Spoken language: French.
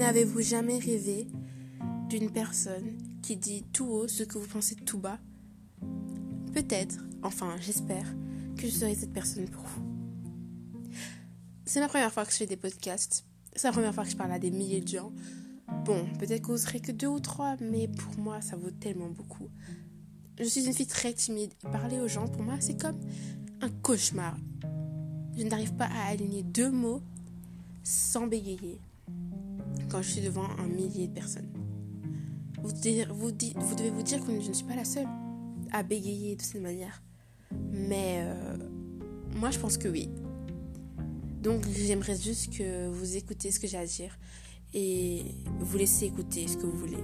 N'avez-vous jamais rêvé d'une personne qui dit tout haut ce que vous pensez tout bas? Peut-être, enfin j'espère, que je serai cette personne pour vous. C'est la première fois que je fais des podcasts. C'est la première fois que je parle à des milliers de gens. Bon, peut-être que vous serez que deux ou trois, mais pour moi, ça vaut tellement beaucoup. Je suis une fille très timide. Parler aux gens, pour moi, c'est comme un cauchemar. Je n'arrive pas à aligner deux mots sans bégayer quand je suis devant un millier de personnes. Vous, devez vous dire que je ne suis pas la seule à bégayer de cette manière. Mais euh, moi, je pense que oui. Donc, j'aimerais juste que vous écoutez ce que j'ai à dire et vous laissez écouter ce que vous voulez.